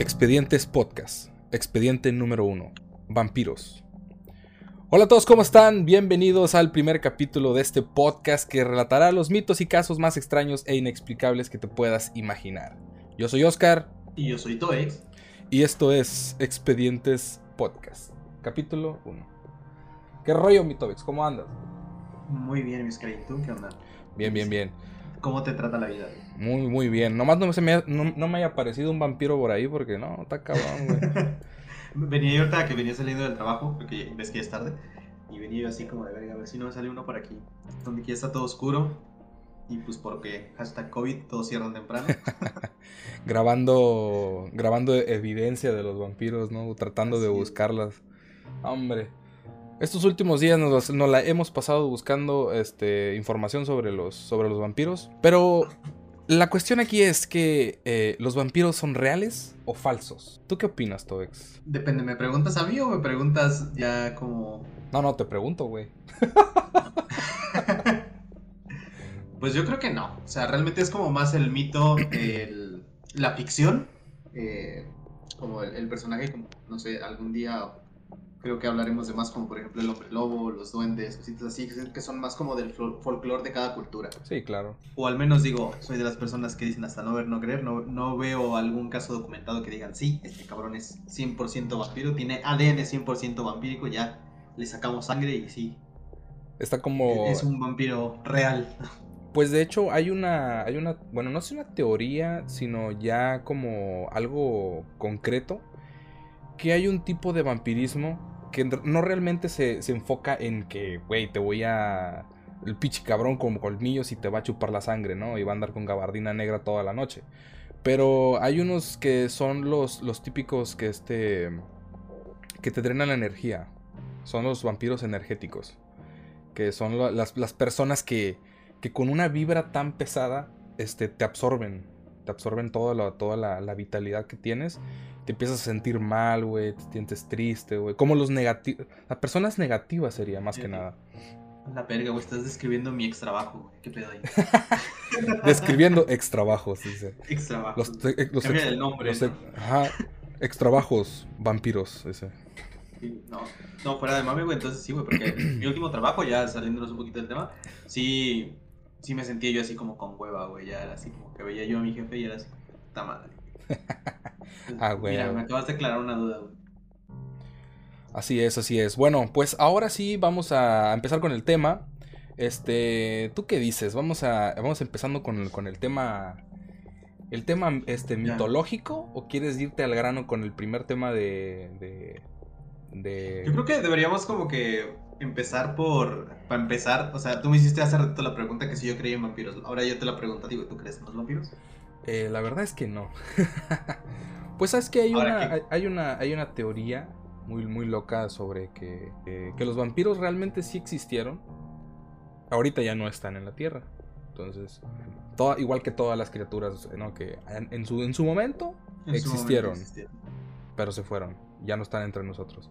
Expedientes Podcast, expediente número uno, vampiros. Hola a todos, ¿cómo están? Bienvenidos al primer capítulo de este podcast que relatará los mitos y casos más extraños e inexplicables que te puedas imaginar. Yo soy Oscar. Y yo soy Toex. Y esto es Expedientes Podcast, capítulo 1. ¿Qué rollo, mi Toex? ¿Cómo andas? Muy bien, mis ¿Y ¿Tú qué onda? Bien, bien, bien. ¿Cómo te trata la vida? Muy, muy bien. Nomás no, se me, no, no me haya aparecido un vampiro por ahí porque no, está cabrón, güey. venía yo ahorita que venía saliendo del trabajo, porque ves que ya es tarde. Y venía yo así como de verga, a ver si no me sale uno por aquí. Donde aquí está todo oscuro. Y pues porque hashtag COVID todos cierran temprano. grabando, grabando evidencia de los vampiros, ¿no? Tratando de buscarlas. Hombre. Estos últimos días nos, la hemos pasado buscando este, información sobre los, sobre los vampiros. Pero la cuestión aquí es que eh, los vampiros son reales o falsos. ¿Tú qué opinas, Tobex? Depende, ¿me preguntas a mí o me preguntas ya como... No, no, te pregunto, güey. pues yo creo que no. O sea, realmente es como más el mito, el, la ficción. Eh, como el, el, personaje, como, no sé, algún día creo que hablaremos de más como por ejemplo el hombre lobo, los duendes, cositas así, que son más como del folclore de cada cultura. Sí, claro. O al menos digo, soy de las personas que dicen hasta no ver, no creer, no, no veo algún caso documentado que digan, sí, este cabrón es 100% vampiro, tiene ADN 100% vampírico, ya le sacamos sangre y sí. Está como... Es un vampiro real. Pues de hecho hay una, hay una, bueno, no es una teoría, sino ya como algo concreto, que hay un tipo de vampirismo que no realmente se, enfoca en que, güey, te voy a... El pichi cabrón con colmillos y te va a chupar la sangre, ¿no? Y va a andar con gabardina negra toda la noche. Pero hay unos que son los, los típicos que este... que te drenan la energía. Son los vampiros energéticos. Que son las, personas que, que con una vibra tan pesada este, te absorben. Te absorben toda la, toda la vitalidad que tienes te empiezas a sentir mal, güey, te sientes triste, güey. Como los negativos. Las personas negativas sería más que nada. La verga, güey, estás describiendo mi extrabajo, güey. ¿Qué pedo ahí? Describiendo extrabajos, dice. Extrabajos. Los, eh, los el nombre. Los, Ajá. Extrabajos vampiros, ese. no, no, fuera de mame, güey, entonces sí, güey, porque mi último trabajo, ya saliéndonos un poquito del tema, sí, sí me sentía yo así como con hueva, güey, ya era así como que veía yo a mi jefe y era así, puta madre. ah, güey. Mira, me acabas de aclarar una duda, Así es, así es. Bueno, pues ahora sí vamos a empezar con el tema. Este, ¿tú qué dices? Vamos a vamos empezando con, con el tema el tema este mitológico o quieres irte al grano con el primer tema de, de, Yo creo que deberíamos como que empezar por para empezar, o sea, tú me hiciste hace rato la pregunta que si yo creía en vampiros. Ahora yo te la pregunto, digo, ¿tú crees en los vampiros? Eh, la verdad es que no. pues sabes que hay una, hay, una, hay una teoría muy, muy loca sobre que, que los vampiros realmente sí existieron. Ahorita ya no están en la Tierra. Entonces, igual que todas las criaturas ¿no? que en, su, en su momento existieron. Pero se fueron. Ya no están entre nosotros.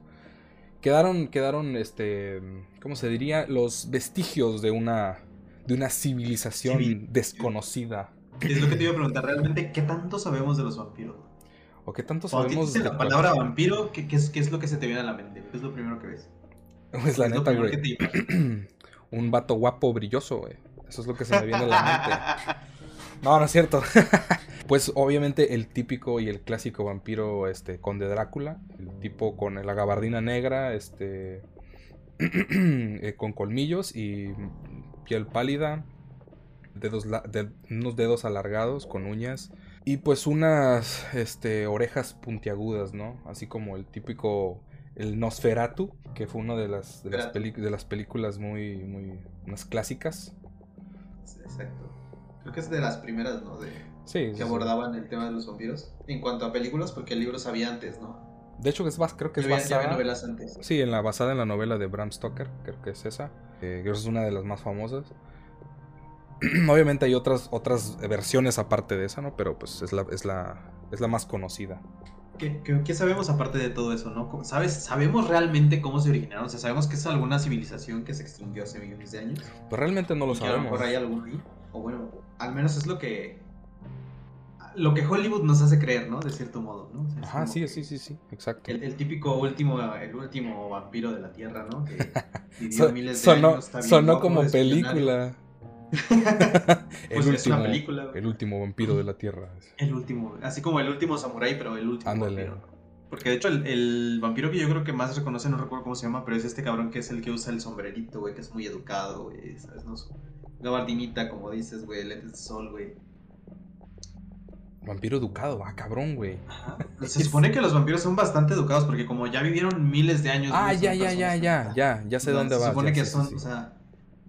Quedaron, quedaron, este, ¿cómo se diría? Los vestigios de una, de una civilización desconocida es lo que te iba a preguntar, realmente, ¿qué tanto sabemos de los vampiros? ¿O qué tanto sabemos de la palabra vampiro? ¿qué, es, ¿qué, es, lo que se te viene a la mente? ¿Qué es lo primero que ves? Pues la neta, güey. Un vato guapo, brilloso, güey. Eso es lo que se me viene a la mente. No, no es cierto. pues obviamente el típico y el clásico vampiro, este, conde Drácula. El tipo con la gabardina negra, este, eh, con colmillos y piel pálida, dedos de, unos dedos alargados con uñas y pues unas este, orejas puntiagudas, ¿no? Así como el típico el Nosferatu, que fue una de las de las, de las películas muy muy unas clásicas. Exacto. Creo que es de las primeras, ¿no? De, sí, que abordaban el tema de los vampiros. En cuanto a películas, porque el libro sabía antes, ¿no? De hecho, es, creo que es basada. novelas antes. Sí, en la, basada en la novela de Bram Stoker, creo que es esa. Eh, creo que es una de las más famosas. Obviamente hay otras, otras versiones aparte de esa, ¿no? Pero pues es la, es la, es la más conocida. ¿Qué, sabemos aparte de todo eso, no? ¿Sabes, ¿Sabemos realmente cómo se originaron? O sea, ¿sabemos que es alguna civilización que se extinguió hace millones de años? Pues realmente no lo sabemos. A lo mejor hay algún ahí. O bueno, al menos es lo que... lo que Hollywood nos hace creer, ¿no? De cierto modo, ¿no? Ajá, sí, sí, sí, sí, exacto. El, típico último, el último vampiro de la Tierra, ¿no? Que vivió miles de sonó, años. sonó como película. pues el, último, película, el último vampiro de la Tierra. El último, así como el último samurái, pero el último vampiro. Porque de hecho el, vampiro que yo creo que más reconoce, no recuerdo cómo se llama, pero es este cabrón que es el que usa el sombrerito, güey, que es muy educado, güey, ¿sabes? No, gabardinita, como dices, güey, lentes de sol, güey. Vampiro educado, ah, cabrón, güey. Se supone que los vampiros son bastante educados porque como ya vivieron miles de años. Ah, ya, ya, ya, ya, ya, ya sé dónde va. Se supone que son, o sea,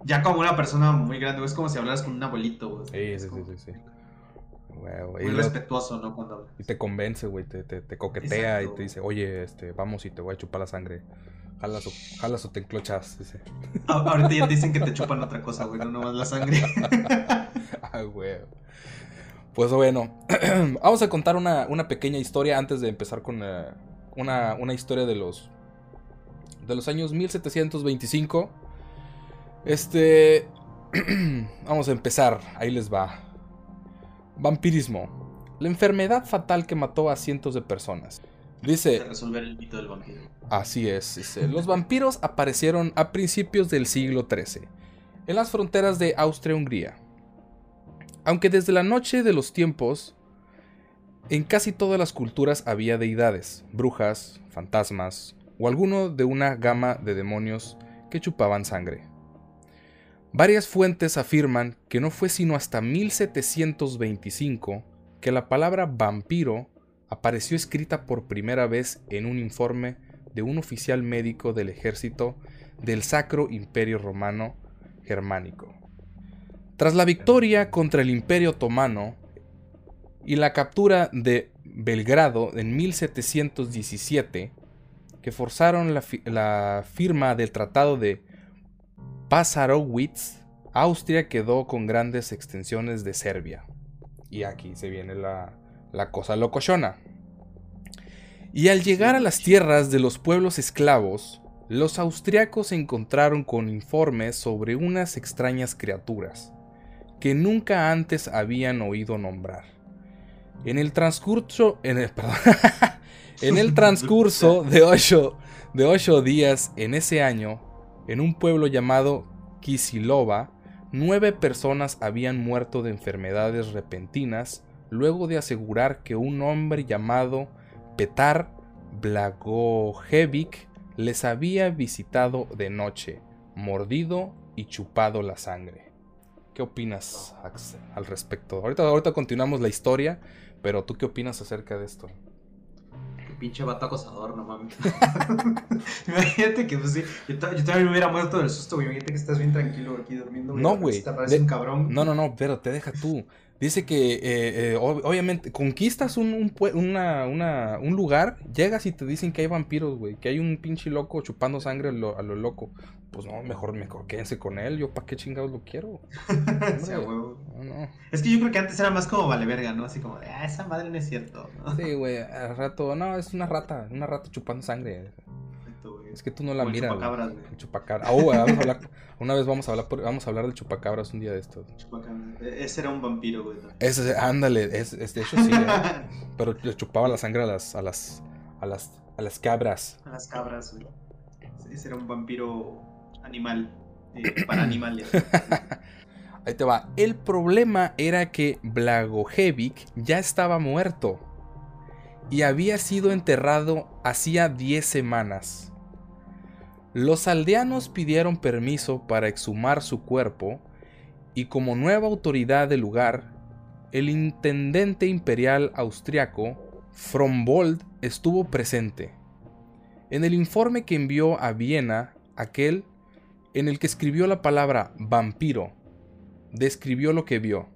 ya como una persona muy grande, es como si hablaras con un abuelito, güey. Sí, sí, sí, sí, muy respetuoso, ¿no? Cuando Y te convence, güey, te, te, coquetea y te dice, oye, este, vamos y te voy a chupar la sangre. Jalas o, jalas o te enclochas, dice. ahorita ya te dicen que te chupan otra cosa, güey, no nomás la sangre. ah, güey. Pues bueno, vamos a contar una, una, pequeña historia antes de empezar con eh, una, una, historia de los, de los años 1725. Este, vamos a empezar, ahí les va. Vampirismo, la enfermedad fatal que mató a cientos de personas. Dice... Resolver el mito del vampiro. Así es, los vampiros aparecieron a principios del siglo XIII, en las fronteras de Austria-Hungría. Aunque desde la noche de los tiempos, en casi todas las culturas había deidades, brujas, fantasmas o alguno de una gama de demonios que chupaban sangre. Varias fuentes afirman que no fue sino hasta 1725 que la palabra vampiro apareció escrita por primera vez en un informe de un oficial médico del ejército del Sacro Imperio Romano Germánico. Tras la victoria contra el Imperio Otomano y la captura de Belgrado en 1717, que forzaron la, firma del Tratado de Passarowitz, Austria quedó con grandes extensiones de Serbia. Y aquí se viene la, la cosa locochona. Y al llegar a las tierras de los pueblos esclavos, los austriacos se encontraron con informes sobre unas extrañas criaturas que nunca antes habían oído nombrar. En el transcurso, en el, en el transcurso de ocho, de ocho días en ese año, en un pueblo llamado Kisilova, nueve personas habían muerto de enfermedades repentinas luego de asegurar que un hombre llamado Petar Blagojevic les había visitado de noche, mordido y chupado la sangre. ¿Qué opinas, al respecto? Ahorita continuamos la historia, pero ¿tú qué opinas acerca de esto? Pinche vato acosador, no mames. Imagínate que, pues sí, yo, también me hubiera muerto del susto, güey. Imagínate que estás bien tranquilo aquí durmiendo, No, güey. Te parece un cabrón. No, no, no, pero te deja tú. Dice que, eh, eh, obviamente, conquistas un, un, lugar, llegas y te dicen que hay vampiros, güey, que hay un pinche loco chupando sangre a lo, loco. Pues no, mejor, mejor quédense con él, yo para qué chingados lo quiero. Es que yo creo que antes era más como vale verga, ¿no? Así como de, ah, esa madre no es cierto. Sí, güey, al rato, no, es una rata, una rata chupando sangre. Es que tú no la miras. Chupacabras, güey. Chupacabras. Ah, vamos a hablar. Una vez vamos a hablar, vamos a hablar del chupacabras un día de esto. Chupacabras. E-, ese era un vampiro, güey. Ese, ándale, es, de hecho sí. ¿eh? pero le chupaba la sangre a las, a las, a las, a las cabras. A las cabras, güey. Ese era un vampiro animal. Eh, para animales. Ahí te va. El problema era que Blagojevic ya estaba muerto. Y había sido enterrado hacía 10 semanas. Los aldeanos pidieron permiso para exhumar su cuerpo y como nueva autoridad del lugar, el intendente imperial austriaco Frombold estuvo presente. En el informe que envió a Viena, aquel en el que escribió la palabra vampiro, describió lo que vio.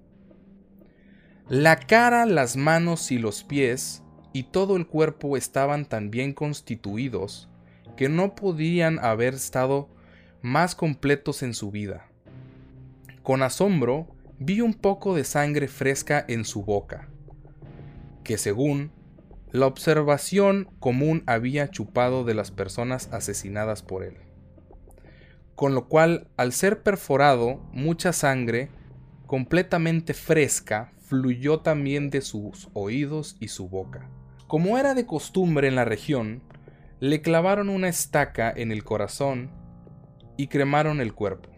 La cara, las manos y los pies y todo el cuerpo estaban tan bien constituidos que no podían haber estado más completos en su vida. Con asombro vi un poco de sangre fresca en su boca, que según la observación común había chupado de las personas asesinadas por él. Con lo cual, al ser perforado, mucha sangre completamente fresca, fluyó también de sus oídos y su boca. Como era de costumbre en la región, le clavaron una estaca en el corazón y cremaron el cuerpo.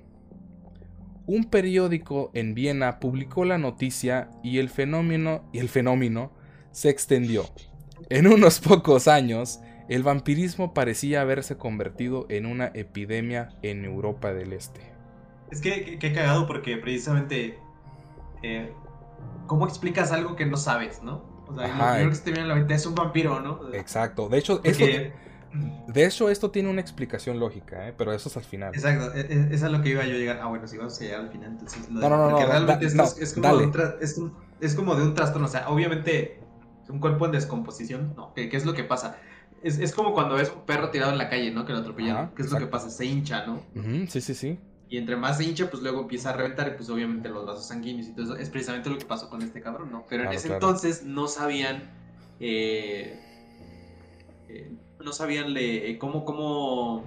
Un periódico en Viena publicó la noticia y el fenómeno, y el fenómeno se extendió. En unos pocos años, el vampirismo parecía haberse convertido en una epidemia en Europa del Este. Es que, qué cagado porque precisamente... Eh, ¿Cómo explicas algo que no sabes, no? O sea, lo primero que se te viene a la mente es un vampiro, ¿no? Exacto. De hecho, esto, de hecho, esto tiene una explicación lógica, ¿eh? pero eso es al final. Exacto, e, e, eso es lo que iba yo a llegar. Ah, bueno, si vamos a llegar al final, entonces... no, no, no, porque realmente es, como de un es, como de un trastorno, o sea, obviamente un cuerpo en descomposición, ¿no? ¿Qué, es lo que pasa? Es, es, como cuando ves un perro tirado en la calle, ¿no? Que lo atropellan. ¿Qué es lo que pasa? Se hincha, ¿no? sí, sí, sí. Y entre más se hincha, pues luego empieza a reventar y pues obviamente los vasos sanguíneos y todo eso. Es precisamente lo que pasó con este cabrón, ¿no? Pero en ese entonces no sabían... Eh, eh, no sabían le, eh, cómo, cómo,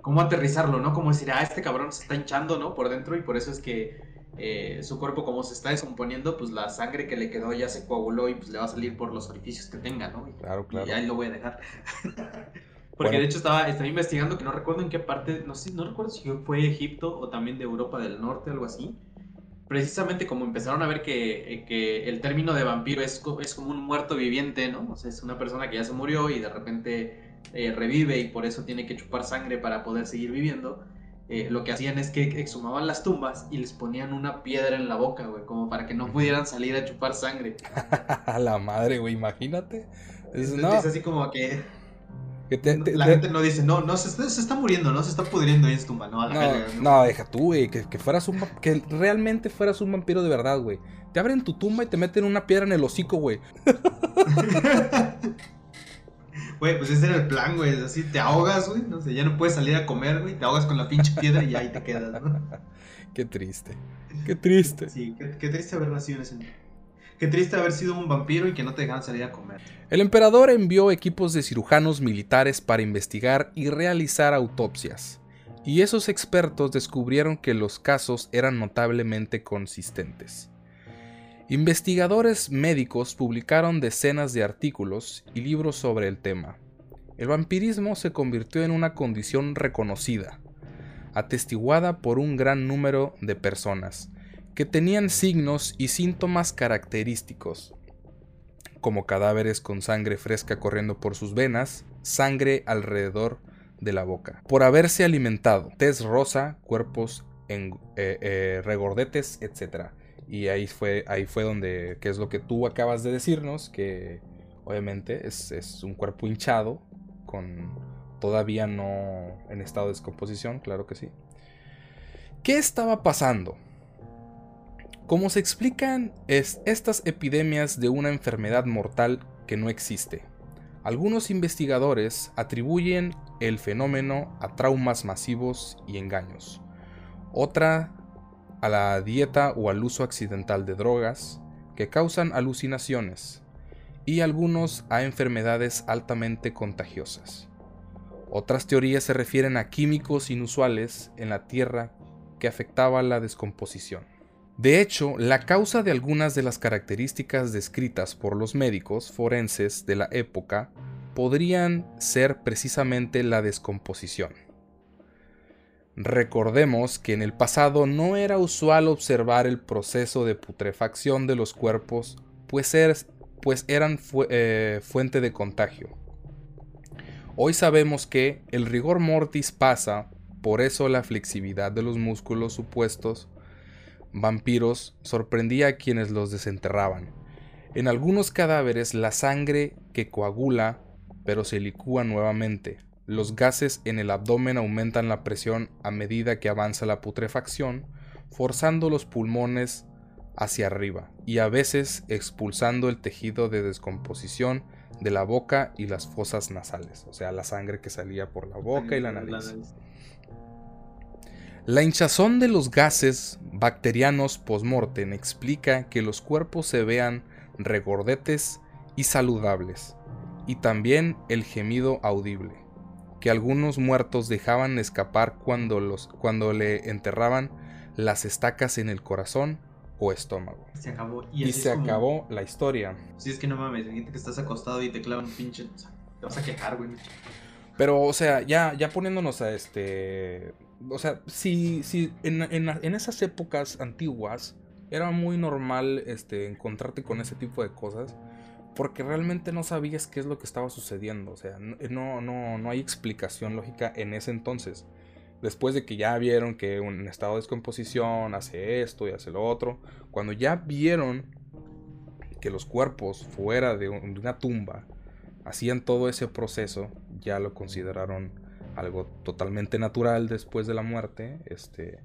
cómo aterrizarlo, ¿no? Como decir, ah, este cabrón se está hinchando, ¿no? Por dentro y por eso es que eh, su cuerpo como se está descomponiendo, pues la sangre que le quedó ya se coaguló y pues le va a salir por los orificios que tenga, ¿no? claro, claro. Y ahí lo voy a dejar. Porque de hecho estaba, estaba investigando que no recuerdo en qué parte, no sé, no recuerdo si fue Egipto o también de Europa del Norte, algo así. Precisamente como empezaron a ver que, eh, que el término de vampiro es, es, como un muerto viviente, ¿no? O sea, es una persona que ya se murió y de repente eh, revive y por eso tiene que chupar sangre para poder seguir viviendo. Eh, lo que hacían es que exhumaban las tumbas y les ponían una piedra en la boca, güey, como para que no pudieran salir a chupar sangre. A la madre, güey, imagínate. Es, es así como que la gente no dice, no, no, se, está muriendo, no se está pudriendo ahí en su tumba, no, no, deja tú, güey, que, fueras un, que realmente fueras un vampiro de verdad, güey. Te abren tu tumba y te meten una piedra en el hocico, güey. Güey, pues ese era el plan, güey, así te ahogas, güey, no sé, ya no puedes salir a comer, güey, te ahogas con la pinche piedra y ahí te quedas, ¿no? Qué triste, qué triste. Sí, qué, triste haber nacido en ese Qué triste haber sido un vampiro y que no te dejan salir a comer. El emperador envió equipos de cirujanos militares para investigar y realizar autopsias, y esos expertos descubrieron que los casos eran notablemente consistentes. Investigadores médicos publicaron decenas de artículos y libros sobre el tema. El vampirismo se convirtió en una condición reconocida, atestiguada por un gran número de personas, que tenían signos y síntomas característicos, como cadáveres con sangre fresca corriendo por sus venas, sangre alrededor de la boca, por haberse alimentado, tez rosa, cuerpos en, eh, eh, regordetes, etc. Y ahí fue, ahí fue donde, que es lo que tú acabas de decirnos, que obviamente es, es un cuerpo hinchado, con todavía no en estado de descomposición, claro que sí. ¿Qué estaba pasando? Como se explican es estas epidemias de una enfermedad mortal que no existe. Algunos investigadores atribuyen el fenómeno a traumas masivos y engaños. Otra a la dieta o al uso accidental de drogas que causan alucinaciones y algunos a enfermedades altamente contagiosas. Otras teorías se refieren a químicos inusuales en la Tierra que afectaban la descomposición. De hecho, la causa de algunas de las características descritas por los médicos forenses de la época podrían ser precisamente la descomposición. Recordemos que en el pasado no era usual observar el proceso de putrefacción de los cuerpos, pues, er, pues eran eh, fuente de contagio. Hoy sabemos que el rigor mortis pasa, por eso la flexibilidad de los músculos supuestos vampiros sorprendía a quienes los desenterraban. En algunos cadáveres la sangre que coagula pero se licúa nuevamente. Los gases en el abdomen aumentan la presión a medida que avanza la putrefacción, forzando los pulmones hacia arriba y a veces expulsando el tejido de descomposición de la boca y las fosas nasales, o sea, la sangre que salía por la boca y la nariz. La hinchazón de los gases bacterianos postmortem explica que los cuerpos se vean regordetes y saludables, y también el gemido audible, que algunos muertos dejaban escapar cuando, los, cuando le enterraban las estacas en el corazón o estómago. Se acabó. Y, se acabó la historia. Si es que no mames, gente que estás acostado y te clavan un pinche. te vas a quejar, güey. Pero, o sea, ya, ya poniéndonos a este. O sea, si, si en, en, esas épocas antiguas era muy normal este, encontrarte con ese tipo de cosas. Porque realmente no sabías qué es lo que estaba sucediendo. O sea, no, no, no hay explicación lógica en ese entonces después de que ya vieron que un estado de descomposición hace esto y hace lo otro, cuando ya vieron que los cuerpos fuera de, una tumba hacían todo ese proceso, ya lo consideraron algo totalmente natural después de la muerte, este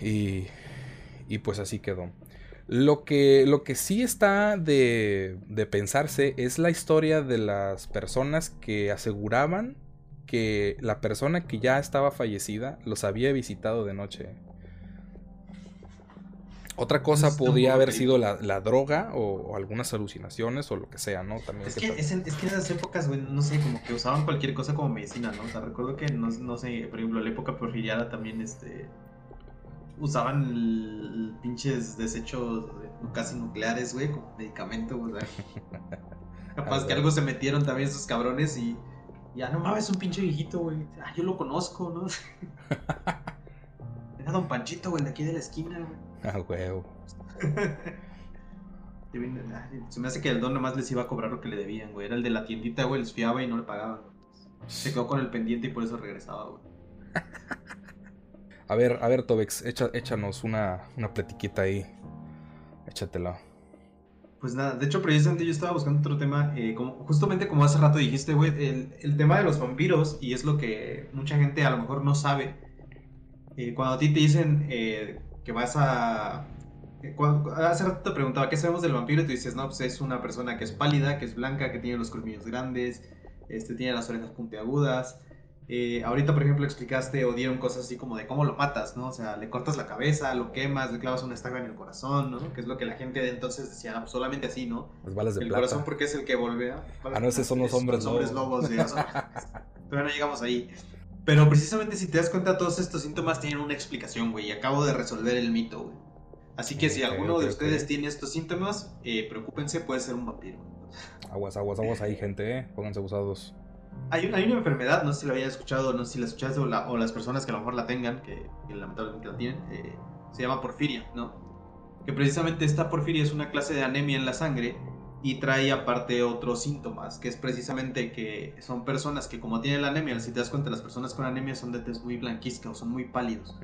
y, y pues así quedó. Lo que, lo que sí está de, de pensarse es la historia de las personas que aseguraban que la persona que ya estaba fallecida los había visitado de noche. Otra cosa podía haber sido la, droga o, algunas alucinaciones o lo que sea, ¿no? También es, que, es, en, esas épocas, güey, no sé, como que usaban cualquier cosa como medicina, ¿no? O sea, recuerdo que, no, no sé, por ejemplo, en la época porfiriana también, este, usaban pinches desechos casi nucleares, güey, como medicamento, güey. Capaz que algo se metieron también esos cabrones y ya, no mames, un pinche viejito, güey. Ah, yo lo conozco, ¿no? Era Don Panchito, güey, de aquí de la esquina, güey. Ah, huevo. Se me hace que el don nomás les iba a cobrar lo que le debían, güey. Era el de la tiendita, güey, les fiaba y no le pagaban. Se quedó con el pendiente y por eso regresaba, güey. A ver, a ver, Tobex, échanos una, una platiquita ahí. Échatela. Pues nada, de hecho precisamente yo estaba buscando otro tema, eh, como, justamente como hace rato dijiste, güey, el, tema de los vampiros, y es lo que mucha gente a lo mejor no sabe. Eh, cuando a ti te dicen eh, que vas a... hace rato te preguntaba, ¿qué sabemos del vampiro? Y tú dices, no, pues es una persona que es pálida, que es blanca, que tiene los colmillos grandes, este, tiene las orejas puntiagudas, eh, ahorita, por ejemplo, explicaste o dieron cosas así como de cómo lo matas, ¿no? O sea, le cortas la cabeza, lo quemas, le clavas una estaca en el corazón, ¿no? Que es lo que la gente de entonces decía, pues solamente así, ¿no? Las balas de el corazón porque es el que volvea. Ah, no, esos son los hombres, hombres lobos. Todavía no llegamos ahí. Pero precisamente si te das cuenta, todos estos síntomas tienen una explicación, güey. Y acabo de resolver el mito, güey. Así que si alguno de ustedes tiene estos síntomas, eh, preocúpense, puede ser un vampiro. Aguas, aguas, aguas ahí, gente, ¿eh? Pónganse abusados. Hay, una enfermedad, no sé si la había escuchado, no sé si la escuchaste o, las personas que a lo mejor la tengan, que, lamentablemente la tienen, eh, se llama porfiria, ¿no? Que precisamente esta porfiria es una clase de anemia en la sangre y trae aparte otros síntomas, que es precisamente que son personas que como tienen la anemia, si te das cuenta, las personas con anemia son de tez muy blanquizca son muy pálidos.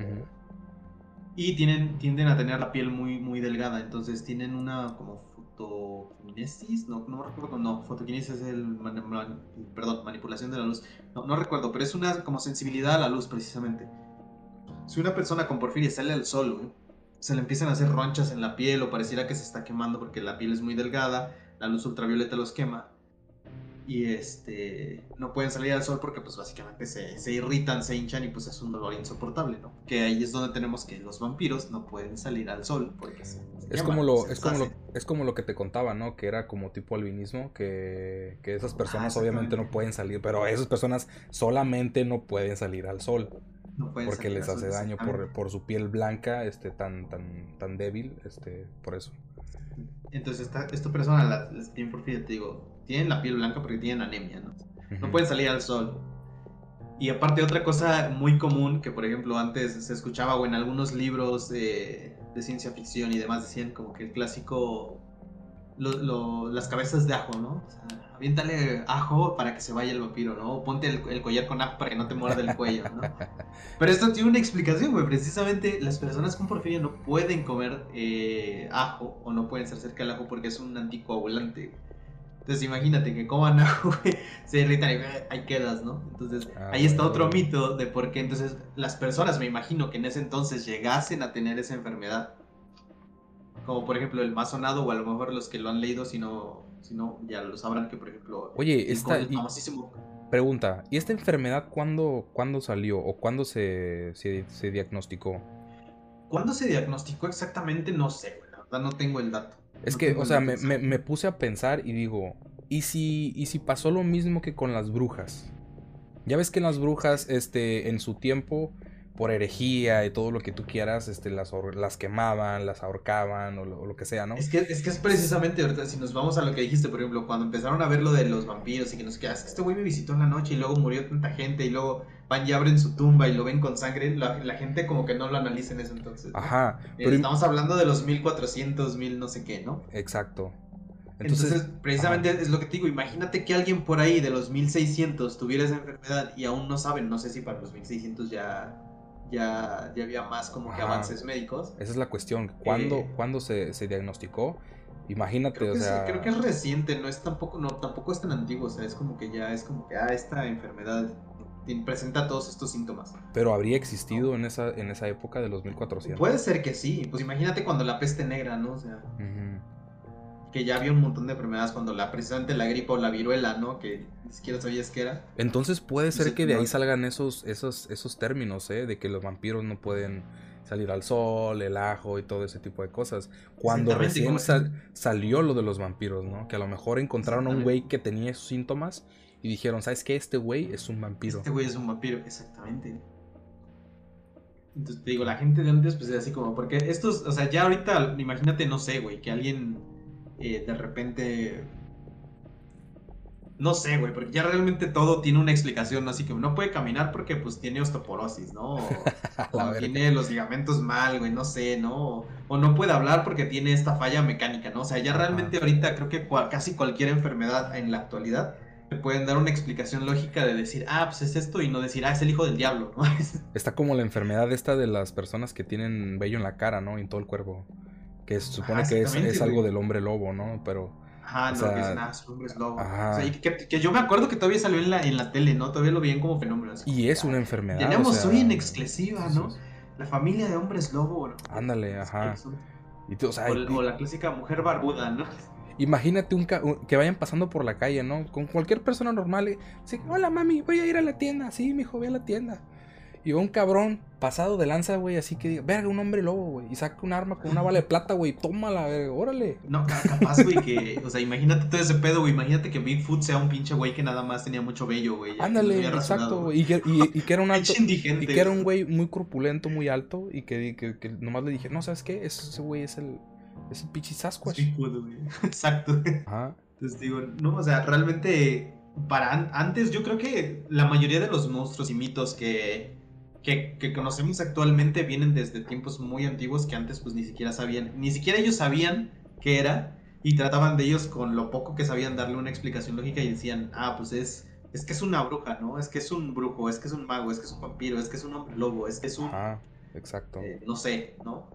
Y tienen, tienden a tener la piel muy, muy delgada, entonces tienen una como fotoquinesis, no, no recuerdo, no, fotoquinesis es el, perdón, manipulación de la luz, no, no recuerdo, pero es una como sensibilidad a la luz precisamente. Si una persona con porfiria sale al sol, se le empiezan a hacer ronchas en la piel o pareciera que se está quemando porque la piel es muy delgada, la luz ultravioleta los quema y este no pueden salir al sol porque pues básicamente se, se, irritan, se hinchan y pues es un dolor insoportable, ¿no? Que ahí es donde tenemos que los vampiros no pueden salir al sol porque es como lo es como lo, es como lo que te contaba, ¿no? Que era como tipo albinismo que, que esas personas obviamente no pueden salir, pero esas personas solamente no pueden salir al sol. No porque les hace daño por, por, su piel blanca este tan tan tan débil, este por eso. Entonces esta, esta persona la, la tiene te digo, tienen la piel blanca porque tienen anemia, ¿no? No pueden salir al sol. Y aparte otra cosa muy común que por ejemplo antes se escuchaba o en algunos libros de, ciencia ficción y demás decían como que el clásico las cabezas de ajo, ¿no? O sea, aviéntale ajo para que se vaya el vampiro, ¿no? O ponte el, collar con ajo para que no te muerda el cuello, ¿no? Pero esto tiene una explicación, güey. Precisamente las personas con porfiria no pueden comer eh, ajo o no pueden estar cerca del ajo porque es un anticoagulante. Entonces imagínate que coman agua, se irritan y ahí quedas, ¿no? Entonces ah, ahí está otro mito de por qué entonces las personas, me imagino que en ese entonces llegasen a tener esa enfermedad. Como por ejemplo el más sonado o a lo mejor los que lo han leído, si no, si no ya lo sabrán que por ejemplo... Oye, esta... Pregunta, ¿y esta enfermedad cuándo, cuándo salió o cuándo se, se, diagnosticó? ¿Cuándo se diagnosticó exactamente? No sé, la verdad no tengo el dato. Es que, o sea, me, puse a pensar y digo, ¿y si, ¿y si pasó lo mismo que con las brujas? Ya ves que las brujas, este, en su tiempo, por herejía y todo lo que tú quieras, este, las, las quemaban, las ahorcaban o lo, que sea, ¿no? Es que, es que es precisamente, ahorita, si nos vamos a lo que dijiste, por ejemplo, cuando empezaron a ver lo de los vampiros y que nos quedas, es que este güey me visitó en la noche y luego murió tanta gente y luego van y abren su tumba y lo ven con sangre, la, gente como que no lo analiza en eso entonces. Ajá. Pero estamos hablando de los 1400, mil no sé qué, ¿no? Exacto. Entonces, precisamente es lo que te digo, imagínate que alguien por ahí de los 1600 tuviera esa enfermedad y aún no saben, no sé si para los 1600 ya ya, ya había más como que avances médicos. Esa es la cuestión. ¿Cuándo, ¿cuándo se, se, diagnosticó? Imagínate, creo o sea... creo que es reciente, no es tampoco, no, tampoco es tan antiguo, o sea, es como que ya es como que, ah, esta enfermedad presenta todos estos síntomas. Pero habría existido en esa, en esa época de los 1400. Puede ser que sí, pues imagínate cuando la peste negra, ¿no? O sea que ya había un montón de enfermedades cuando la precisamente la gripa o la viruela, ¿no? Que ni siquiera sabías qué era. Entonces puede ser que de ahí salgan esos, esos, esos términos, ¿eh? De que los vampiros no pueden salir al sol, el ajo y todo ese tipo de cosas. Cuando recién salió lo de los vampiros, ¿no? Que a lo mejor encontraron a un güey que tenía esos síntomas y dijeron, ¿sabes qué? Este güey es un vampiro. Este güey es un vampiro, exactamente. Entonces te digo, la gente de antes, pues es así como, porque estos, o sea, ya ahorita, imagínate, no sé, güey, que alguien eh, de repente... No sé, güey, porque ya realmente todo tiene una explicación, así que no puede caminar porque pues tiene osteoporosis, ¿no? O, tiene los ligamentos mal, güey, no sé, ¿no? O, no puede hablar porque tiene esta falla mecánica, ¿no? O sea, ya realmente ahorita creo que casi cualquier enfermedad en la actualidad te pueden dar una explicación lógica de decir, ah, pues es esto y no decir, ah, es el hijo del diablo, ¿no? Está como la enfermedad esta de las personas que tienen vello en la cara, ¿no? Y en todo el cuerpo. Que se supone que es, algo del hombre lobo, ¿no? Pero. Ajá, no, que es nada, su hombre es lobo. O sea, que, yo me acuerdo que todavía salió en la, en la tele, ¿no? Todavía lo veían como fenómeno. y es una enfermedad. Tenemos hoy en exclusiva, ¿no? La familia de hombres lobo, ¿no? Ándale, ajá. Y o, sea, o, la clásica mujer barbuda, ¿no? Imagínate un, que vayan pasando por la calle, ¿no? Con cualquier persona normal. Y, Hola, mami, voy a ir a la tienda. Sí, mi hijo, voy a la tienda. Y va un cabrón pasado de lanza, güey, así que diga, verga, un hombre lobo, güey. Y saca un arma con una bala de plata, güey. Tómala, verga, órale. No, capaz, güey, que. O sea, imagínate todo ese pedo, güey. Imagínate que Bigfoot sea un pinche güey que nada más tenía mucho vello, güey. Ándale, exacto, güey. Y, que, y, que era un alto. y que era un güey muy corpulento, muy alto. Y que, que, que nomás le dije, no, ¿sabes qué? Ese güey es el. Es el pinche Sasquatch. Güey. Exacto. Ajá. Entonces digo, no, o sea, realmente. Para antes, yo creo que la mayoría de los monstruos y mitos que que, conocemos actualmente vienen desde tiempos muy antiguos que antes pues ni siquiera sabían, ni siquiera ellos sabían qué era y trataban de ellos con lo poco que sabían darle una explicación lógica y decían, ah, pues es, es que es una bruja, ¿no? Es que es un brujo, es que es un mago, es que es un vampiro, es que es un hombre lobo, es que es un... Ajá, exacto. Eh, no sé, ¿no?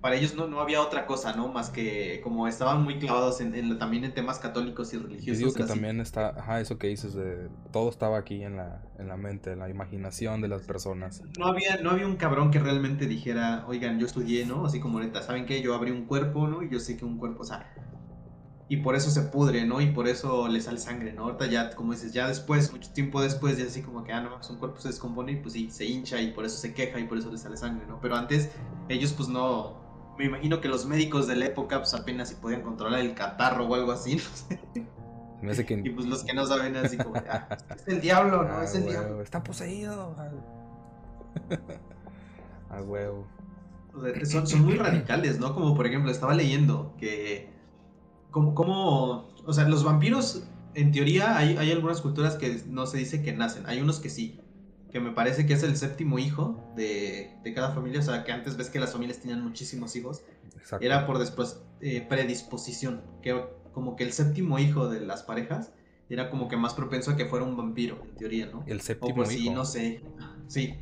Para ellos no, no, había otra cosa, ¿no? Más que como estaban muy clavados en, también en temas católicos y religiosos. digo que también está, ajá, eso que dices de todo estaba aquí en la, en la mente, en la imaginación de las personas. No había, no había un cabrón que realmente dijera, oigan, yo estudié, ¿no? Así como ahorita, ¿saben qué? Yo abrí un cuerpo, ¿no? Y yo sé que un cuerpo, o sea, y por eso se pudre, ¿no? Y por eso le sale sangre, ¿no? Ahorita ya, como dices, ya después, mucho tiempo después, ya así como que, ah, no, pues un cuerpo se descompone y pues sí, se hincha y por eso se queja y por eso le sale sangre, ¿no? Pero antes ellos pues no, me imagino que los médicos de la época pues apenas si podían controlar el catarro o algo así, no sé. Y pues los que no saben así como, ah, es el diablo, ¿no? Ah, es el diablo. Está poseído. A huevo. son, son muy radicales, ¿no? Como por ejemplo, estaba leyendo que como, como, o sea, los vampiros, en teoría, hay, hay algunas culturas que no se dice que nacen, hay unos que sí, que me parece que es el séptimo hijo de, de cada familia, o sea, que antes ves que las familias tenían muchísimos hijos, era por después eh, predisposición, que como que el séptimo hijo de las parejas era como que más propenso a que fuera un vampiro, en teoría, ¿no? El séptimo o Sí, no sé, sí,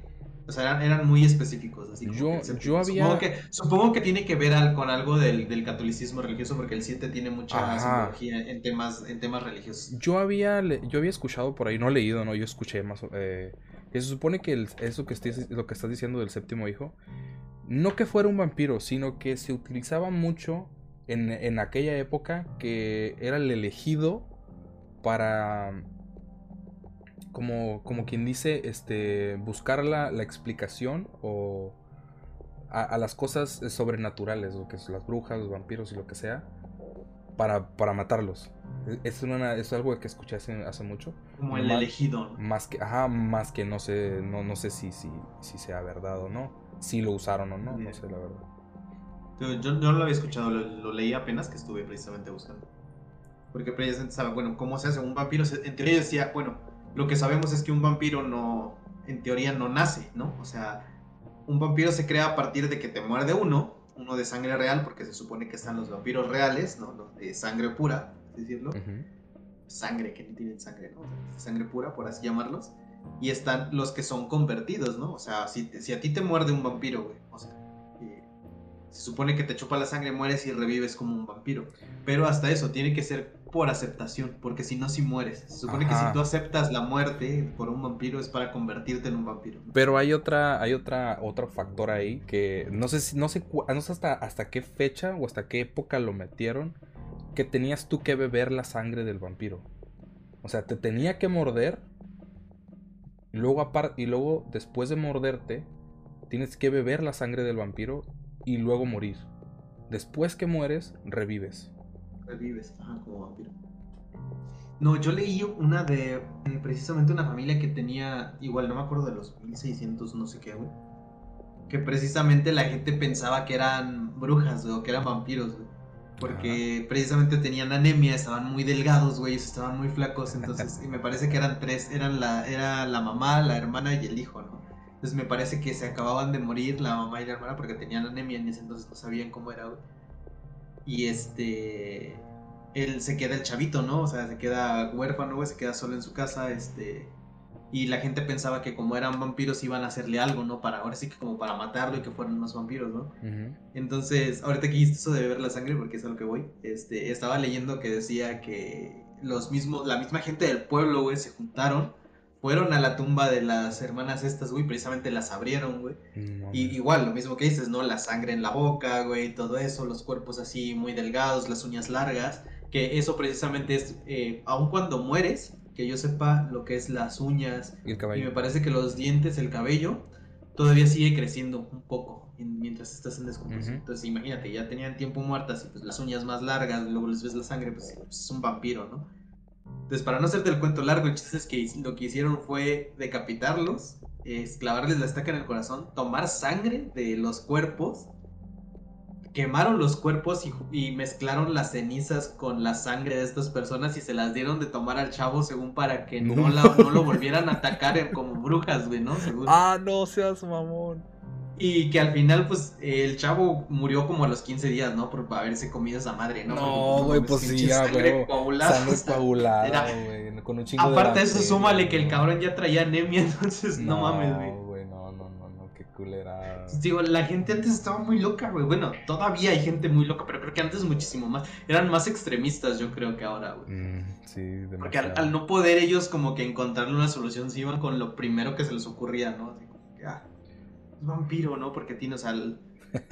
o sea, eran, muy específicos. Así yo, yo había... Supongo que, supongo que tiene que ver con algo del, del, catolicismo religioso, porque el 7 tiene mucha simbología en temas, en temas religiosos. Yo había, yo había escuchado por ahí, no leído, no, yo escuché más... Eh, se supone que eso que, lo que estás diciendo del séptimo hijo, no que fuera un vampiro, sino que se utilizaba mucho en, en aquella época que era el elegido para como, como quien dice, este, buscar la, la explicación o a, las cosas sobrenaturales, lo que es las brujas, los vampiros y lo que sea, para, para matarlos. Es, una, es algo que escuché hace, hace mucho. Como el elegido. Más que, ajá, más que no sé, no, no sé si, si, si sea verdad o no. Si lo usaron o no, no sé la verdad. Yo, no lo había escuchado, lo, leí apenas que estuve precisamente buscando. Porque precisamente sabe, bueno, cómo se hace un vampiro. En teoría decía, bueno, lo que sabemos es que un vampiro no, en teoría no nace, ¿no? O sea, un vampiro se crea a partir de que te muerde uno, uno de sangre real, porque se supone que están los vampiros reales, ¿no? de sangre pura, decirlo. Sangre, que no tienen sangre, ¿no? sangre pura, por así llamarlos. Y están los que son convertidos, ¿no? O sea, si, si a ti te muerde un vampiro, güey, o sea, se supone que te chupa la sangre, mueres y revives como un vampiro. Pero hasta eso, tiene que ser por aceptación, porque si no, si mueres. Se supone que si tú aceptas la muerte por un vampiro es para convertirte en un vampiro. Pero hay otra, hay otra, otro factor ahí que no sé si, no sé, no sé hasta, hasta qué fecha o hasta qué época lo metieron, que tenías tú que beber la sangre del vampiro. O sea, te tenía que morder. Y luego, y luego, después de morderte, tienes que beber la sangre del vampiro y luego morir. Después que mueres, revives. Revives, ajá, como vampiro. No, yo leí una de precisamente una familia que tenía, igual no me acuerdo de los 1600, no sé qué, güey. Que precisamente la gente pensaba que eran brujas, o que eran vampiros, güey. Porque precisamente tenían anemia, estaban muy delgados, güey, estaban muy flacos, entonces, y me parece que eran tres, eran la, era la mamá, la hermana y el hijo, ¿no? Entonces me parece que se acababan de morir la mamá y la hermana porque tenían anemia en ese entonces no sabían cómo era, Y este. Él se queda el chavito, ¿no? O sea, se queda huérfano, güey, se queda solo en su casa, este. Y la gente pensaba que como eran vampiros iban a hacerle algo, ¿no? Para, ahora sí que como para matarlo y que fueran unos vampiros, ¿no? Entonces, ahorita que hiciste eso de beber la sangre, porque es a lo que voy, este, estaba leyendo que decía que los mismos, la misma gente del pueblo, güey, se juntaron fueron a la tumba de las hermanas estas, güey, precisamente las abrieron, güey. y igual, lo mismo que dices, ¿no? La sangre en la boca, güey, todo eso, los cuerpos así muy delgados, las uñas largas, que eso precisamente es, eh, aun cuando mueres, que yo sepa lo que es las uñas y, me parece que los dientes, el cabello, todavía sigue creciendo un poco mientras estás en descomposición. Entonces imagínate, ya tenían tiempo muertas y pues las uñas más largas, luego les ves la sangre, pues es un vampiro, ¿no? Entonces, para no hacerte el cuento largo, el chiste es que lo que hicieron fue decapitarlos, es clavarles la estaca en el corazón, tomar sangre de los cuerpos, quemaron los cuerpos y, mezclaron las cenizas con la sangre de estas personas y se las dieron de tomar al chavo según para que no, lo volvieran a atacar como brujas, güey, ¿no? Ah, no seas mamón. Y que al final, pues, el chavo murió como a los 15 días, ¿no? Por haberse comido esa madre, ¿no? No, güey, pues sí, ya, güey. Sangre coagulada, güey. Con un chingo Aparte de eso, súmale que el cabrón ya traía anemia, entonces no, mames, güey. No, güey, no, no, no, no, qué culera. Digo, la gente antes estaba muy loca, güey. Bueno, todavía hay gente muy loca, pero creo que antes muchísimo más. Eran más extremistas, yo creo que ahora, güey. Mm, sí, demasiado. Porque al, no poder ellos como que encontrarle una solución, se iban con lo primero que se les ocurría, ¿no? Así vampiro, ¿no? Porque tiene, o sea,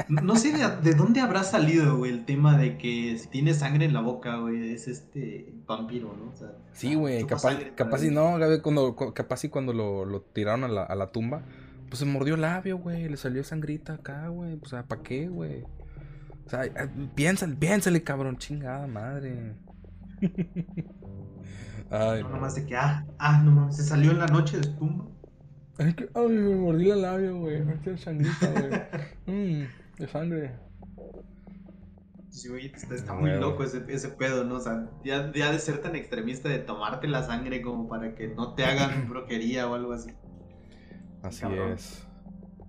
no sé de, dónde habrá salido, güey, el tema de que si tiene sangre en la boca, güey, es este vampiro, ¿no? O sea, sí, güey, capaz, capaz si no, cuando, capaz si cuando lo, tiraron a la, a la, tumba, pues se mordió el labio, güey, le salió sangrita acá, güey, o sea, ¿para qué, güey? O sea, piénsale, piénsale, cabrón, chingada madre. Ay, no, nomás de que, ah, ah, no mames, se salió en la noche de tumba. Es que, ay, me mordí la labio, güey. Me quedó sangrita, güey. Mmm, de sangre. Sí, güey, está, muy loco ese, ese, pedo, ¿no? O sea, ya, de ser tan extremista de tomarte la sangre como para que no te hagan broquería o algo así. Así es.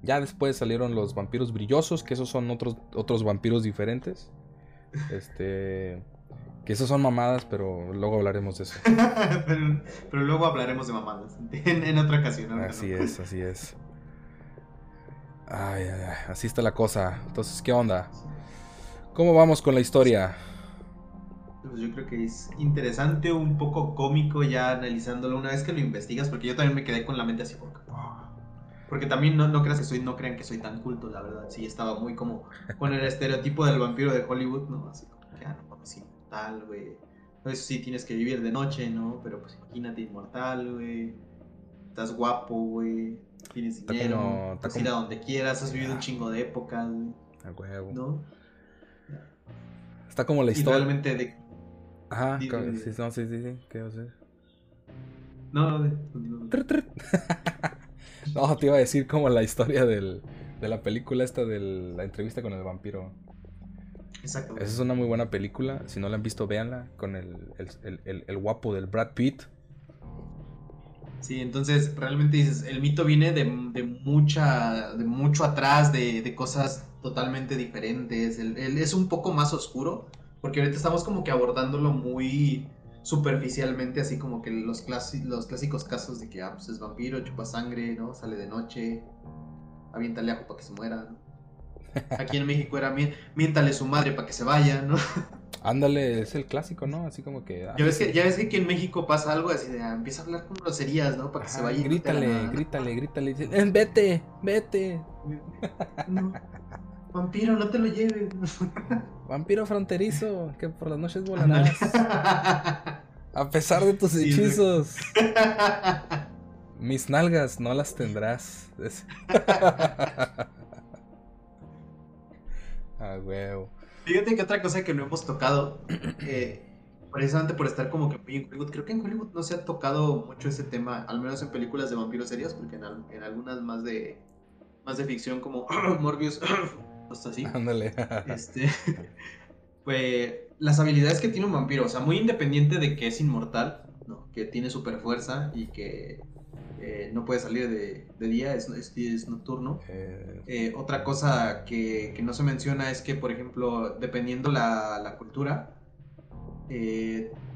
Ya después salieron los vampiros brillosos, que esos son otros, otros vampiros diferentes. Este. Que esas son mamadas, pero luego hablaremos de eso. pero, luego hablaremos de mamadas en, otra ocasión. Así es, así es. Ay, ay, ay, así está la cosa. Entonces, ¿qué onda? ¿Cómo vamos con la historia? Pues yo creo que es interesante, un poco cómico ya analizándolo una vez que lo investigas, porque yo también me quedé con la mente así porque, porque también no, no creas que soy, no crean que soy tan culto, la verdad. Sí, estaba muy como con el estereotipo del vampiro de Hollywood, ¿no? Así como que, ah, no, sí, inmortal, güey. Eso sí, tienes que vivir de noche, ¿no? Pero pues imagínate inmortal, güey. Estás guapo, güey. Tienes dinero. puedes ir a donde quieras. Has vivido un chingo de épocas, güey. A huevo. ¿No? Está como la historia. realmente de... Ajá, sí, no, sí, sí, sí, ¿qué a hacer? No, no, no, te iba a decir como la historia del, de la película esta de la entrevista con el vampiro. Exacto. Esa es una muy buena película. Si no la han visto, véanla. Con el, el, guapo del Brad Pitt. Sí, entonces realmente dices, el mito viene de, mucha, de mucho atrás, de, cosas totalmente diferentes. El, es un poco más oscuro, porque ahorita estamos como que abordándolo muy superficialmente, así como que los, los clásicos casos de que ah, pues es vampiro, chupa sangre, ¿no? Sale de noche, aviéntale ajo para que se muera, Aquí en México era miéntale su madre para que se vaya, ¿no? Ándale, es el clásico, ¿no? Así como que. Ah, ya, ves que ya ves que aquí en México pasa algo así de ah, empieza a hablar con groserías, ¿no? Para que se vaya. Grítale, grítale, grítale. Eh, vete, vete. No. Vampiro, no te lo lleves. Vampiro fronterizo, que por las noches volarás. A pesar de tus hechizos. Mis nalgas no las tendrás. ah, huevo. Fíjate que otra cosa que no hemos tocado, eh, precisamente por estar como que en Hollywood, creo que en Hollywood no se ha tocado mucho ese tema, al menos en películas de vampiros serias, porque en, algunas más de más de ficción como Morbius, hasta así. Ándale. este, pues las habilidades que tiene un vampiro, o sea, muy independiente de que es inmortal, ¿no? que tiene super fuerza y que eh, no puede salir de, día, es, es, nocturno. Eh. Eh, otra cosa que, no se menciona es que, por ejemplo, dependiendo la, la cultura,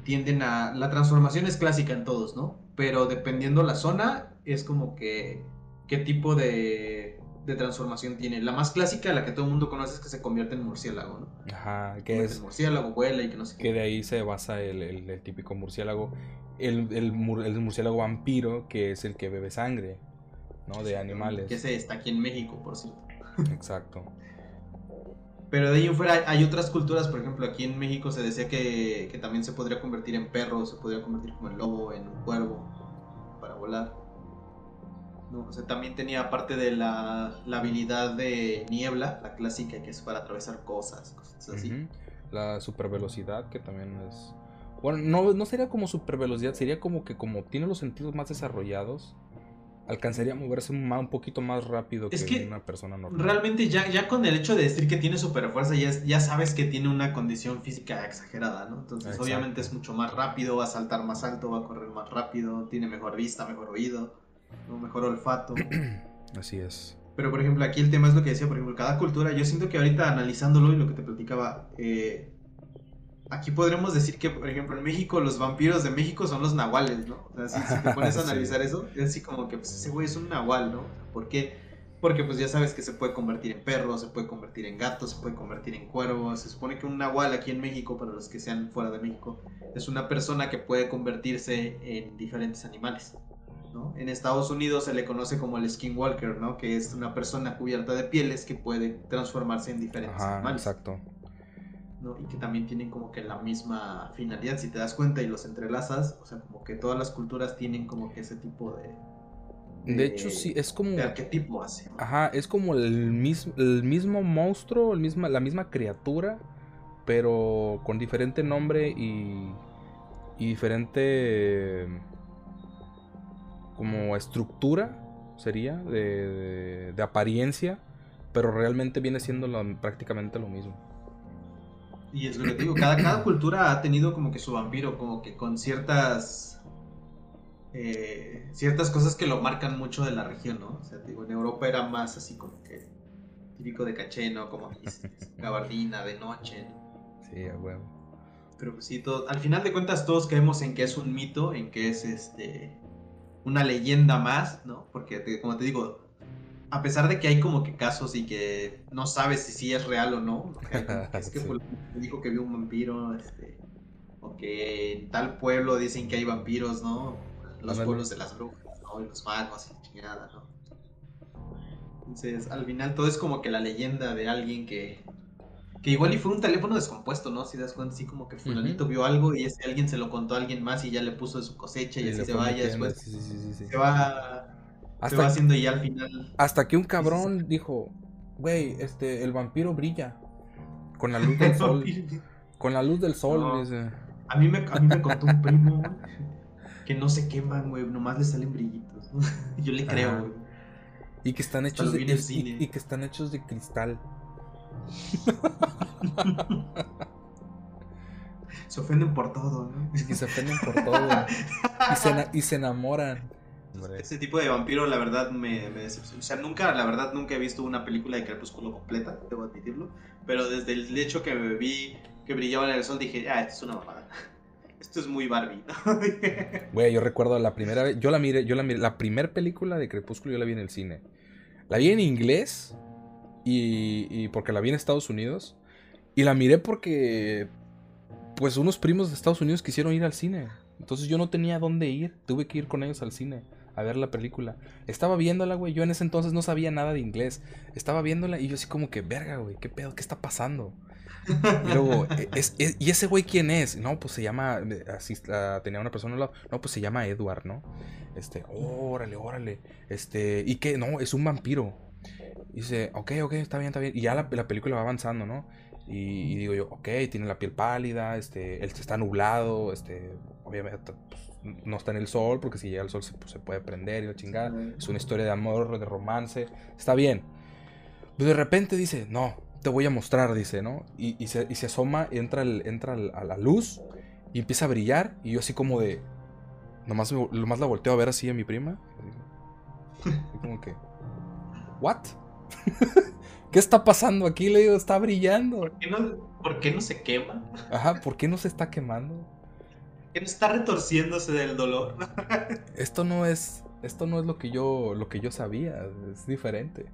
tienden a... La transformación es clásica en todos, ¿no? Pero dependiendo la zona, es como que qué tipo de, de transformación tiene. La más clásica, la que todo el mundo conoce, es que se convierte en murciélago, ¿no? Ajá, que es... murciélago, vuela y que no sé qué. Que de ahí se basa el, el típico murciélago el, el, murciélago vampiro, que es el que bebe sangre, ¿no? De animales. Que ese está aquí en México, por cierto. Exacto. Pero de ahí en fuera hay otras culturas, por ejemplo, aquí en México se decía que, que también se podría convertir en perro, se podría convertir como en lobo, en un cuervo, para volar. No, o sea, también tenía parte de la, la, habilidad de niebla, la clásica, que es para atravesar cosas, cosas así. La super velocidad, que también es bueno, no, no sería como super velocidad, sería como que como tiene los sentidos más desarrollados, alcanzaría a moverse un, un poquito más rápido que, una persona normal. Realmente ya, ya con el hecho de decir que tiene super fuerza, ya, ya sabes que tiene una condición física exagerada, ¿no? Entonces obviamente es mucho más rápido, va a saltar más alto, va a correr más rápido, tiene mejor vista, mejor oído, mejor olfato. Así es. Pero por ejemplo aquí el tema es lo que decía, por ejemplo, cada cultura, yo siento que ahorita analizándolo y lo que te platicaba, eh, aquí podremos decir que, por ejemplo, en México los vampiros de México son los nahuales, ¿no? O sea, si, te pones a analizar eso, es así como que pues, ese güey es un nahual, ¿no? ¿Por qué? Porque pues ya sabes que se puede convertir en perro, se puede convertir en gato, se puede convertir en cuervo. Se supone que un nahual aquí en México, para los que sean fuera de México, es una persona que puede convertirse en diferentes animales. ¿No? En Estados Unidos se le conoce como el skinwalker, ¿no? Que es una persona cubierta de pieles que puede transformarse en diferentes animales. Exacto y que también tienen como que la misma finalidad, si te das cuenta y los entrelazas, o sea, como que todas las culturas tienen como que ese tipo de... De, hecho, sí, es como... De arquetipo así. Ajá, es como el mismo, el mismo monstruo, el misma, la misma criatura, pero con diferente nombre y, y diferente como estructura, sería, de, de, apariencia, pero realmente viene siendo prácticamente lo mismo. Y es lo que te digo, cada, cada cultura ha tenido como que su vampiro, como que con ciertas eh, ciertas cosas que lo marcan mucho de la región, ¿no? O sea, digo, en Europa era más así como que típico de caché, ¿no? Como gabardina, de noche, Sí, a huevo. Pero pues sí, todo, al final de cuentas todos creemos en que es un mito, en que es este una leyenda más, ¿no? Porque como te digo, a pesar de que hay como que casos y que no sabes si sí es real o no, es que dijo que vio un vampiro, este, o que en tal pueblo dicen que hay vampiros, ¿no? Los pueblos de las brujas, ¿no? Y los magos y chingada, ¿no? Entonces, al final todo es como que la leyenda de alguien que, que igual y fue un teléfono descompuesto, ¿no? Si das cuenta, así como que fulanito vio algo y ese alguien se lo contó a alguien más y ya le puso de su cosecha y, así se vaya después. se va hasta, haciendo ya al final. Hasta que un cabrón dijo, güey, este, el vampiro brilla con la luz del sol. con la luz del sol. A mí me, a mí me contó un primo que no se queman, güey, nomás le salen brillitos. Yo le creo, güey. Y que están hechos de, y, que están hechos de cristal. se ofenden por todo, ¿no? Y se ofenden por todo. y, se, y se enamoran. Ese tipo de vampiro, la verdad, me, me decepciona. O sea, nunca, la verdad, nunca he visto una película de Crepúsculo completa, debo admitirlo. Pero desde el hecho que me vi que brillaba en el sol, dije, ah, esto es una mamada. Esto es muy Barbie, Güey, yo recuerdo la primera vez, yo la miré, yo la miré, la primera película de Crepúsculo yo la vi en el cine. La vi en inglés y, y porque la vi en Estados Unidos. Y la miré porque, pues, unos primos de Estados Unidos quisieron ir al cine. Entonces yo no tenía dónde ir, tuve que ir con ellos al cine a ver la película. Estaba viéndola, güey. Yo en ese entonces no sabía nada de inglés. Estaba viéndola y yo así como que, verga, güey, ¿qué pedo? ¿Qué está pasando? Y luego, e, ¿y ese güey quién es? No, pues se llama, así tenía una persona al lado. No, pues se llama Edward, ¿no? Este, órale, órale. Este, ¿y qué? No, es un vampiro. Y dice, ok, ok, está bien, está bien. Y ya la, película va avanzando, ¿no? Y, digo yo, ok, tiene la piel pálida, este, él está nublado, este, obviamente pues, no está en el sol, porque si llega el sol se, pues, se puede prender y la chingada. Es una historia de amor, de romance. Está bien. Pero de repente dice, no, te voy a mostrar, dice, ¿no? Y, se, asoma, entra, entra a la luz y empieza a brillar. Y yo así como de... Nomás, nomás la volteo a ver así a mi prima. Y como que... ¿What? ¿Qué está pasando aquí? Le digo, está brillando. ¿Por qué no, ¿por qué no se quema? Ajá, ¿por qué no se está quemando? ¿Por qué no está retorciéndose del dolor? esto no es... Esto no es lo que yo, lo que yo sabía, es diferente.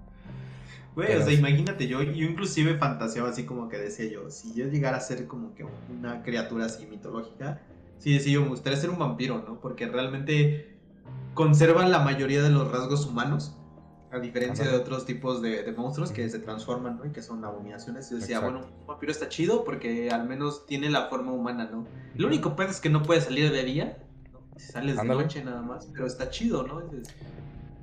Güey, o sea, imagínate, yo, yo inclusive fantaseaba así como que decía yo, si yo llegara a ser como que una criatura así mitológica, sí decía yo, me gustaría ser un vampiro, ¿no? Porque realmente conservan la mayoría de los rasgos humanos, a diferencia de otros tipos de, monstruos que se transforman, ¿no? Y que son abominaciones. Y decía, bueno, un vampiro está chido porque al menos tiene la forma humana, ¿no? Lo único peor es que no puede salir de día, ¿no? Si sales de noche nada más, pero está chido, ¿no?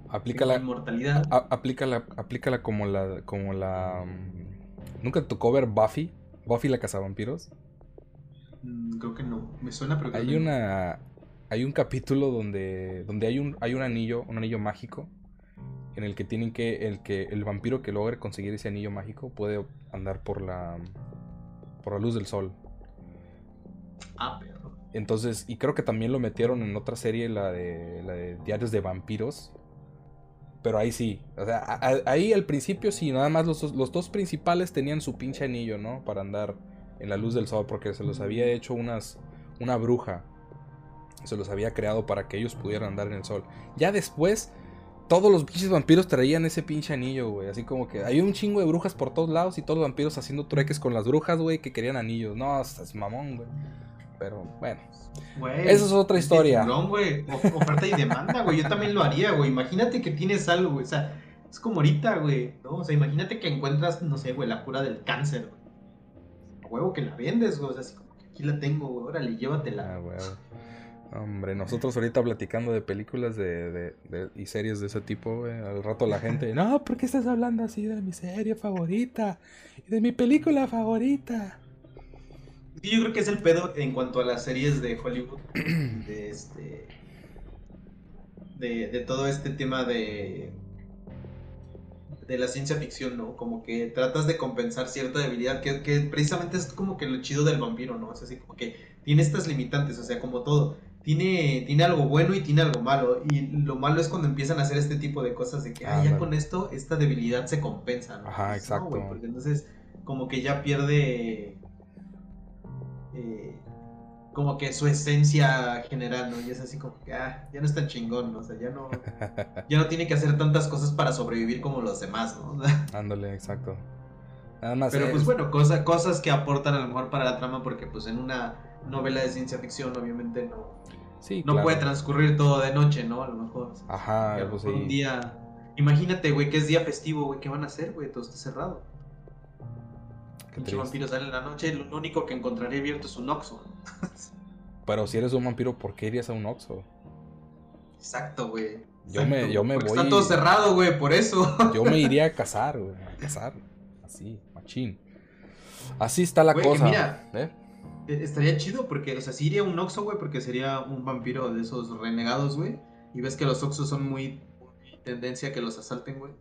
Aplícala. Inmortalidad. aplícala, aplícala como la. como la. Mm, ¿Nunca te tocó ver Buffy? ¿Buffy la cazavampiros? Mm, creo que no. Me suena, pero. Hay una. Hay un capítulo donde. donde hay un. hay un anillo. un anillo mágico. En el que tienen que. el que. el vampiro que logre conseguir ese anillo mágico puede andar por la. por la luz del sol. Ah, pero. Entonces, y creo que también lo metieron en otra serie, la de, la de Diarios de Vampiros, pero ahí sí. O sea, ahí al principio sí, nada más los, los, dos principales tenían su pinche anillo, ¿no? Para andar en la luz del sol, porque se los había hecho unas, una bruja. Se los había creado para que ellos pudieran andar en el sol. Ya después, todos los pinches vampiros traían ese pinche anillo, güey. Así como que hay un chingo de brujas por todos lados y todos los vampiros haciendo trueques con las brujas, güey, que querían anillos. No, es mamón, güey. Pero bueno. Esa es otra historia. No, güey. Oferta y demanda, güey. Yo también lo haría, güey. Imagínate que tienes algo, güey. O sea, es como ahorita, güey. ¿no? O sea, imagínate que encuentras, no sé, güey, la cura del cáncer, güey. A huevo que la vendes, güey. O sea, así como que aquí la tengo, güey. Órale, llévatela. Ah, güey. Hombre, nosotros ahorita platicando de películas de, de, de, y series de ese tipo. Al rato la gente, no, ¿por qué estás hablando así de mi serie favorita? Y de mi película favorita yo creo que es el pedo en cuanto a las series de Hollywood. De este. De, todo este tema de. De la ciencia ficción, ¿no? Como que tratas de compensar cierta debilidad, que, que precisamente es como que lo chido del vampiro, ¿no? Es así como que tiene estas limitantes, o sea, como todo. Tiene, tiene algo bueno y tiene algo malo. Y lo malo es cuando empiezan a hacer este tipo de cosas de que, ah, ya con esto, esta debilidad se compensa, ¿no? Ajá, exacto. porque entonces, como que ya pierde eh, como que su esencia general, ¿no? Y es así como que, ah, ya no es tan chingón, ¿no? O sea, ya no, ya no tiene que hacer tantas cosas para sobrevivir como los demás, ¿no? Ándale, exacto. Nada más Pero pues bueno, cosa, cosas que aportan a lo mejor para la trama, porque pues en una novela de ciencia ficción obviamente no, sí, no puede transcurrir todo de noche, ¿no? A lo mejor. Ajá, pues un día... Imagínate, güey, que es día festivo, güey, ¿qué van a hacer, güey? Todo está cerrado. Pinche vampiro sale en la noche, lo único que encontraré abierto es un Oxxo. Pero si eres un vampiro, ¿por qué irías a un Oxxo? Exacto, güey. Yo me, yo me voy. Está todo cerrado, güey, por eso. Yo me iría a cazar, güey. A cazar. Así, machín. Así está la cosa. mira, ¿eh? Eh, estaría chido porque, o sea, sí iría un Oxxo, güey, porque sería un vampiro de esos renegados, güey. Y ves que los Oxxos son muy, muy tendencia a que los asalten, güey.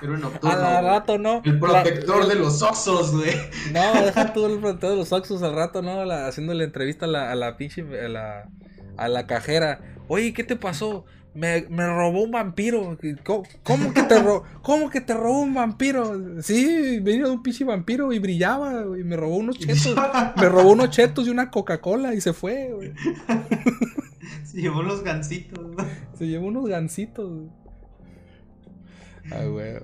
Pero en nocturno. Al rato, ¿no? El protector La- de los Oxxos, güey. No, deja tú el protector de los Oxus al rato, ¿no? La- haciéndole entrevista a la, a la pinche. A la, a la cajera. Oye, ¿qué te pasó? Me, me robó un vampiro. ¿Cómo, cómo que te ro- ¿Cómo que te robó un vampiro? Sí, venía de un pinche vampiro y brillaba, güey. Me robó unos chetos. Me robó unos chetos y una Coca-Cola y se fue, güey. Se llevó los gancitos, ¿no? Se llevó unos gancitos. güey. Ah, güey.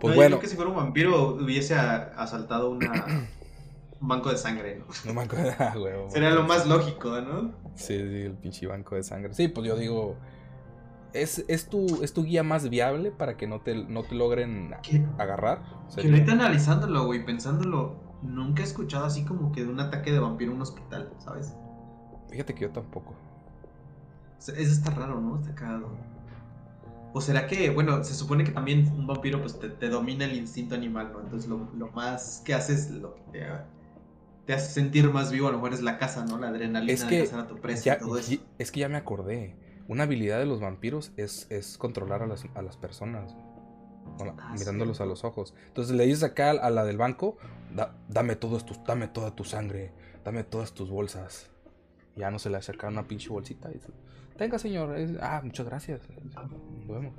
Pues No, yo bueno. creo que si fuera un vampiro hubiese asaltado una, un banco de sangre, ¿no? No me acuerdo, ah, güey. Sería lo más lógico, ¿no? Sí, sí, el pinche banco de sangre. Sí, pues yo digo. Es, es, tu, es tu guía más viable para que no te, no te logren Que, agarrar. que Sería- ahorita analizándolo, güey, pensándolo, nunca he escuchado así como que de un ataque de vampiro en un hospital, ¿sabes? Fíjate que yo tampoco. O sea, Eso está raro, ¿no? Está cagado. O será que, bueno, se supone que también un vampiro pues te, te domina el instinto animal, ¿no? Entonces lo, lo más que haces, lo que te, te hace sentir más vivo a lo mejor es la caza, ¿no? La adrenalina Es de que cazar a tu presa y todo eso. y- es que ya me acordé. Una habilidad de los vampiros es, es controlar a las, a las personas. Ah, mirándolos a los ojos. Entonces le dices acá a la del banco, "Da- dame, todos tus, dame toda tu sangre, dame todas tus bolsas. Ya no se le acerca una pinche bolsita y dice, tenga señor, es- ah, muchas gracias. Nos vemos.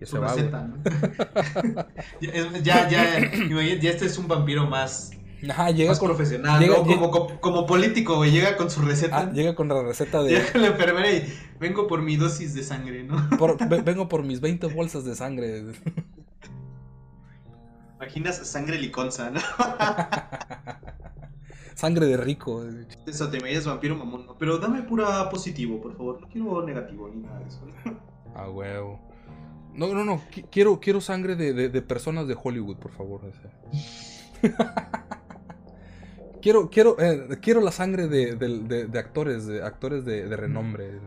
Ya Su se va, receta, ¿no? ya, ya, ya este es un vampiro más, Ajá, llega más con, profesional, llega- ¿no? Como, como, como político, güey, llega con su receta. ah, llega con la receta de... Llega con la enfermera y vengo por mi dosis de sangre, ¿no? por- ve- vengo por mis 20 bolsas de sangre. Imaginas sangre liconza, ¿no? sangre de rico. Eso, te imaginas vampiro mamón, ¿no? Pero dame pura positivo, por favor. No quiero negativo ni nada de eso. A huevo. No, no, no. qui- Quiero, quiero sangre de, de- de personas de Hollywood, por favor. Quiero, quiero, eh, quiero la sangre de, de- de- de actores, de actores de, renombre.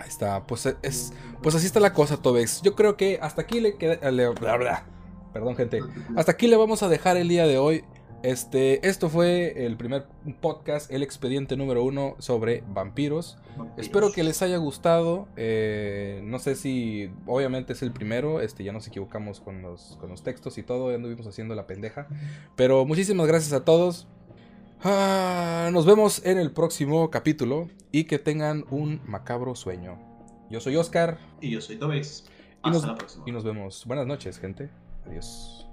Ahí está. Pues eh, es, pues así está la cosa, Tobex. Yo creo que hasta aquí le queda. le- bla, bla. Perdón, gente. Hasta aquí le vamos a dejar el día de hoy. Este, esto fue el primer podcast, el expediente número uno sobre vampiros. Espero que les haya gustado. eh, no sé si, obviamente es el primero. Este, ya nos equivocamos con los, con los textos y todo. Ya anduvimos haciendo la pendeja. Pero muchísimas gracias a todos. Ah, nos vemos en el próximo capítulo y que tengan un macabro sueño. Yo soy Oscar Y yo soy Tobex. Y Hasta nos- la próxima. y nos vemos. Buenas noches, gente. Adiós.